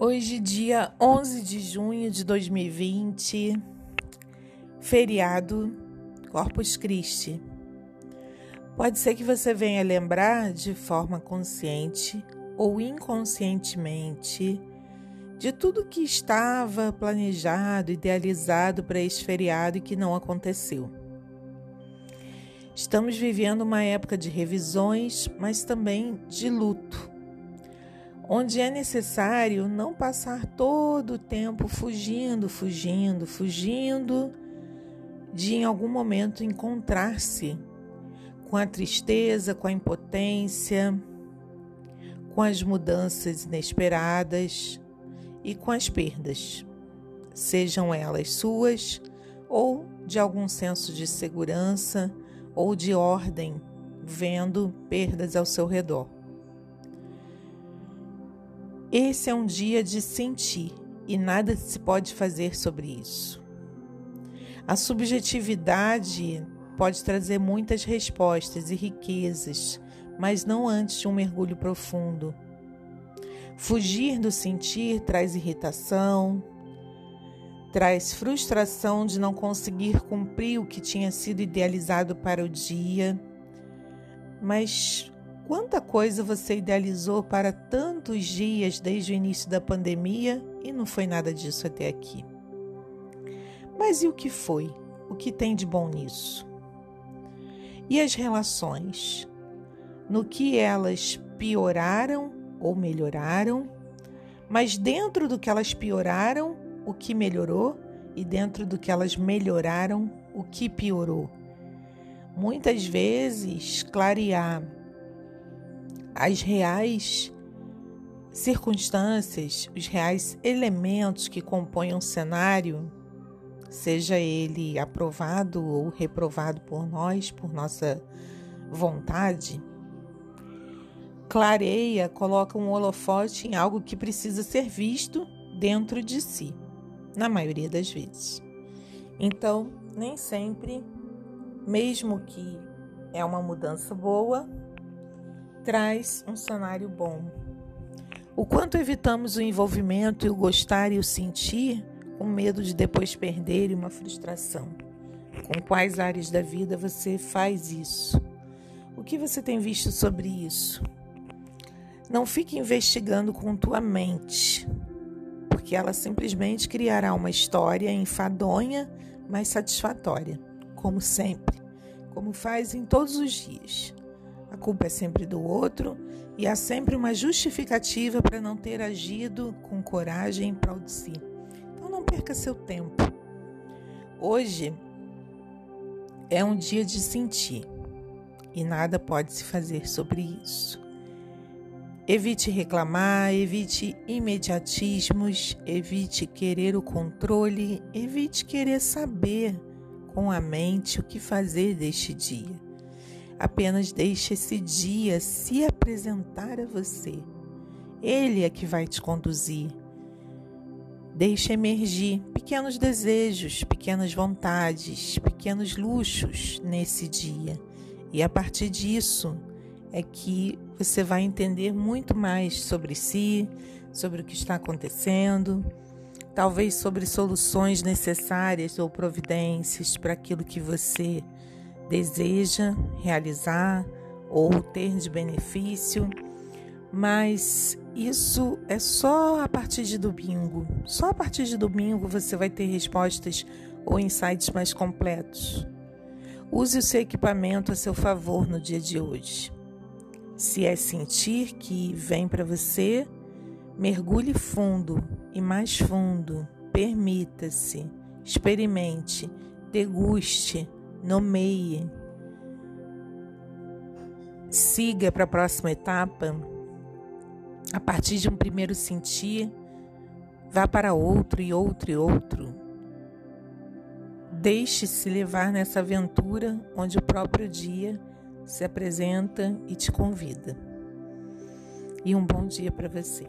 Hoje, dia 11 de junho de 2020, feriado Corpus Christi. Pode ser que você venha lembrar de forma consciente ou inconscientemente de tudo que estava planejado, idealizado para esse feriado e que não aconteceu. Estamos vivendo uma época de revisões, mas também de luto onde é necessário não passar todo o tempo fugindo, fugindo, fugindo, de em algum momento encontrar-se com a tristeza, com a impotência, com as mudanças inesperadas e com as perdas, sejam elas suas ou de algum senso de segurança ou de ordem, vendo perdas ao seu redor. Esse é um dia de sentir e nada se pode fazer sobre isso. A subjetividade pode trazer muitas respostas e riquezas, mas não antes de um mergulho profundo. Fugir do sentir traz irritação, traz frustração de não conseguir cumprir o que tinha sido idealizado para o dia. Mas Quanta coisa você idealizou para tantos dias desde o início da pandemia e não foi nada disso até aqui. Mas e o que foi? O que tem de bom nisso? E as relações? No que elas pioraram ou melhoraram? Mas dentro do que elas pioraram, o que melhorou? E dentro do que elas melhoraram, o que piorou? Muitas vezes, clarear as reais circunstâncias, os reais elementos que compõem um cenário, seja ele aprovado ou reprovado por nós, por nossa vontade, clareia, coloca um holofote em algo que precisa ser visto dentro de si, na maioria das vezes. Então, nem sempre, mesmo que é uma mudança boa, traz um cenário bom. O quanto evitamos o envolvimento e o gostar e o sentir com medo de depois perder e uma frustração. Com quais áreas da vida você faz isso? O que você tem visto sobre isso? Não fique investigando com tua mente, porque ela simplesmente criará uma história enfadonha, mas satisfatória, como sempre, como faz em todos os dias. A culpa é sempre do outro e há sempre uma justificativa para não ter agido com coragem em prol de si. Então não perca seu tempo. Hoje é um dia de sentir e nada pode se fazer sobre isso. Evite reclamar, evite imediatismos, evite querer o controle, evite querer saber com a mente o que fazer deste dia. Apenas deixe esse dia se apresentar a você. Ele é que vai te conduzir. Deixe emergir pequenos desejos, pequenas vontades, pequenos luxos nesse dia. E a partir disso é que você vai entender muito mais sobre si, sobre o que está acontecendo, talvez sobre soluções necessárias ou providências para aquilo que você deseja realizar ou ter de benefício, mas isso é só a partir de domingo. Só a partir de domingo você vai ter respostas ou insights mais completos. Use o seu equipamento a seu favor no dia de hoje. Se é sentir que vem para você, mergulhe fundo e mais fundo. Permita-se, experimente, deguste nomeie, siga para a próxima etapa. A partir de um primeiro sentir, vá para outro e outro e outro. Deixe-se levar nessa aventura onde o próprio dia se apresenta e te convida. E um bom dia para você.